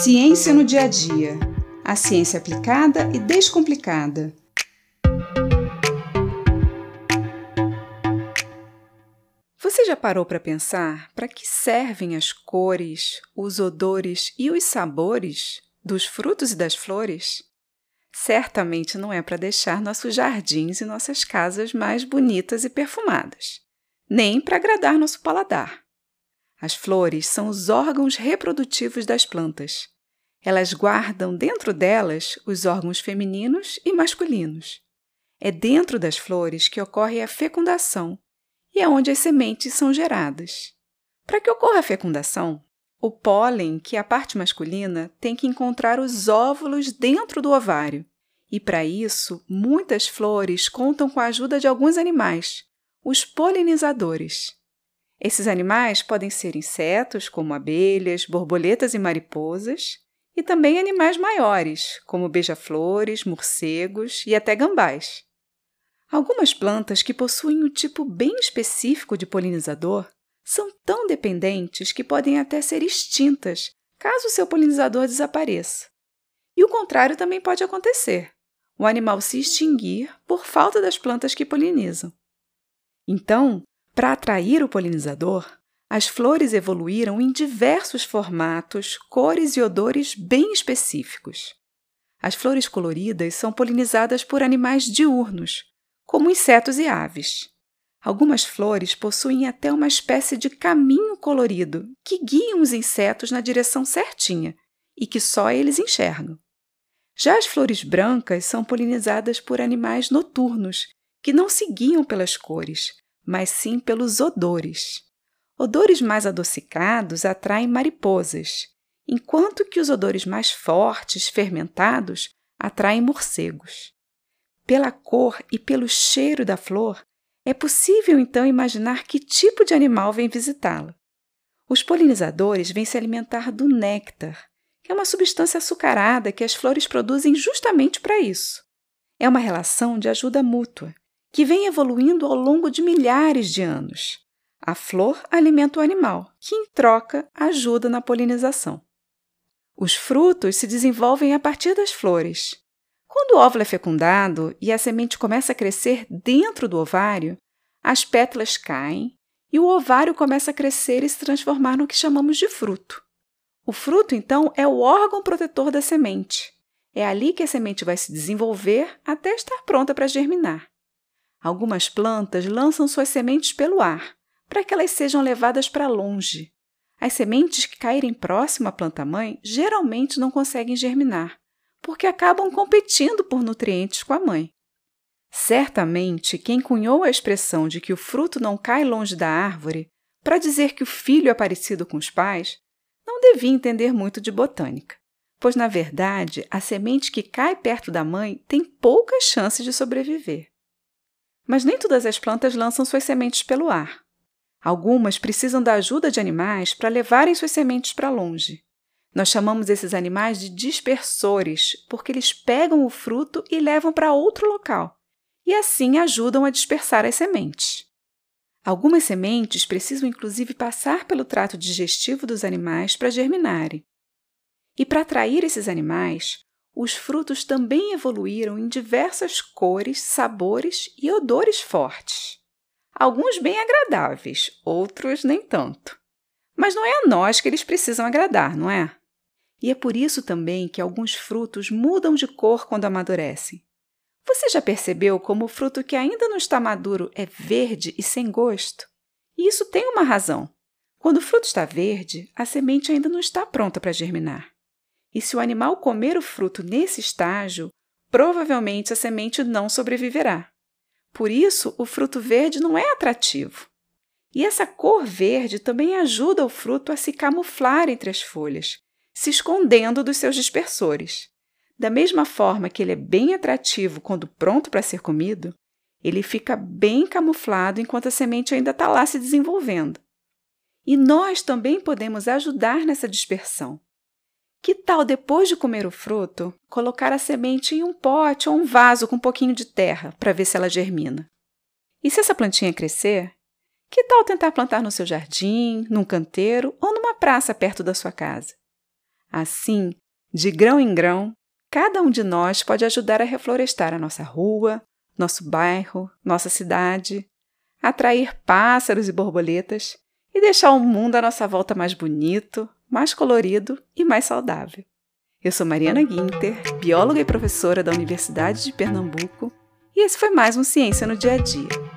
Ciência no dia a dia. A ciência aplicada e descomplicada. Você já parou para pensar para que servem as cores, os odores e os sabores dos frutos e das flores? Certamente não é para deixar nossos jardins e nossas casas mais bonitas e perfumadas, nem para agradar nosso paladar. As flores são os órgãos reprodutivos das plantas. Elas guardam dentro delas os órgãos femininos e masculinos. É dentro das flores que ocorre a fecundação e é onde as sementes são geradas. Para que ocorra a fecundação, o pólen, que é a parte masculina, tem que encontrar os óvulos dentro do ovário. E para isso, muitas flores contam com a ajuda de alguns animais, os polinizadores. Esses animais podem ser insetos, como abelhas, borboletas e mariposas, e também animais maiores, como beija-flores, morcegos e até gambás. Algumas plantas que possuem um tipo bem específico de polinizador são tão dependentes que podem até ser extintas caso seu polinizador desapareça. E o contrário também pode acontecer: o animal se extinguir por falta das plantas que polinizam. Então, para atrair o polinizador, as flores evoluíram em diversos formatos, cores e odores bem específicos. As flores coloridas são polinizadas por animais diurnos, como insetos e aves. Algumas flores possuem até uma espécie de caminho colorido que guiam os insetos na direção certinha e que só eles enxergam. Já as flores brancas são polinizadas por animais noturnos que não se guiam pelas cores, mas sim pelos odores. Odores mais adocicados atraem mariposas, enquanto que os odores mais fortes, fermentados, atraem morcegos. Pela cor e pelo cheiro da flor, é possível então imaginar que tipo de animal vem visitá-la. Os polinizadores vêm se alimentar do néctar, que é uma substância açucarada que as flores produzem justamente para isso. É uma relação de ajuda mútua, que vem evoluindo ao longo de milhares de anos. A flor alimenta o animal, que em troca ajuda na polinização. Os frutos se desenvolvem a partir das flores. Quando o óvulo é fecundado e a semente começa a crescer dentro do ovário, as pétalas caem e o ovário começa a crescer e se transformar no que chamamos de fruto. O fruto, então, é o órgão protetor da semente. É ali que a semente vai se desenvolver até estar pronta para germinar. Algumas plantas lançam suas sementes pelo ar, para que elas sejam levadas para longe. As sementes que caírem próximo à planta-mãe geralmente não conseguem germinar, porque acabam competindo por nutrientes com a mãe. Certamente, quem cunhou a expressão de que o fruto não cai longe da árvore para dizer que o filho é parecido com os pais, não devia entender muito de botânica, pois, na verdade, a semente que cai perto da mãe tem poucas chances de sobreviver. Mas nem todas as plantas lançam suas sementes pelo ar. Algumas precisam da ajuda de animais para levarem suas sementes para longe. Nós chamamos esses animais de dispersores, porque eles pegam o fruto e levam para outro local, e assim ajudam a dispersar as sementes. Algumas sementes precisam inclusive passar pelo trato digestivo dos animais para germinarem. E para atrair esses animais, os frutos também evoluíram em diversas cores, sabores e odores fortes. Alguns bem agradáveis, outros nem tanto. Mas não é a nós que eles precisam agradar, não é? E é por isso também que alguns frutos mudam de cor quando amadurecem. Você já percebeu como o fruto que ainda não está maduro é verde e sem gosto? E isso tem uma razão. Quando o fruto está verde, a semente ainda não está pronta para germinar. E se o animal comer o fruto nesse estágio, provavelmente a semente não sobreviverá. Por isso, o fruto verde não é atrativo. E essa cor verde também ajuda o fruto a se camuflar entre as folhas, se escondendo dos seus dispersores. Da mesma forma que ele é bem atrativo quando pronto para ser comido, ele fica bem camuflado enquanto a semente ainda está lá se desenvolvendo. E nós também podemos ajudar nessa dispersão. Que tal, depois de comer o fruto, colocar a semente em um pote ou um vaso com um pouquinho de terra para ver se ela germina? E se essa plantinha crescer, que tal tentar plantar no seu jardim, num canteiro ou numa praça perto da sua casa? Assim, de grão em grão, cada um de nós pode ajudar a reflorestar a nossa rua, nosso bairro, nossa cidade, atrair pássaros e borboletas e deixar o mundo à nossa volta mais bonito, mais colorido e mais saudável. Eu sou Mariana Guinter, bióloga e professora da Universidade de Pernambuco, e esse foi mais um Ciência no Dia a Dia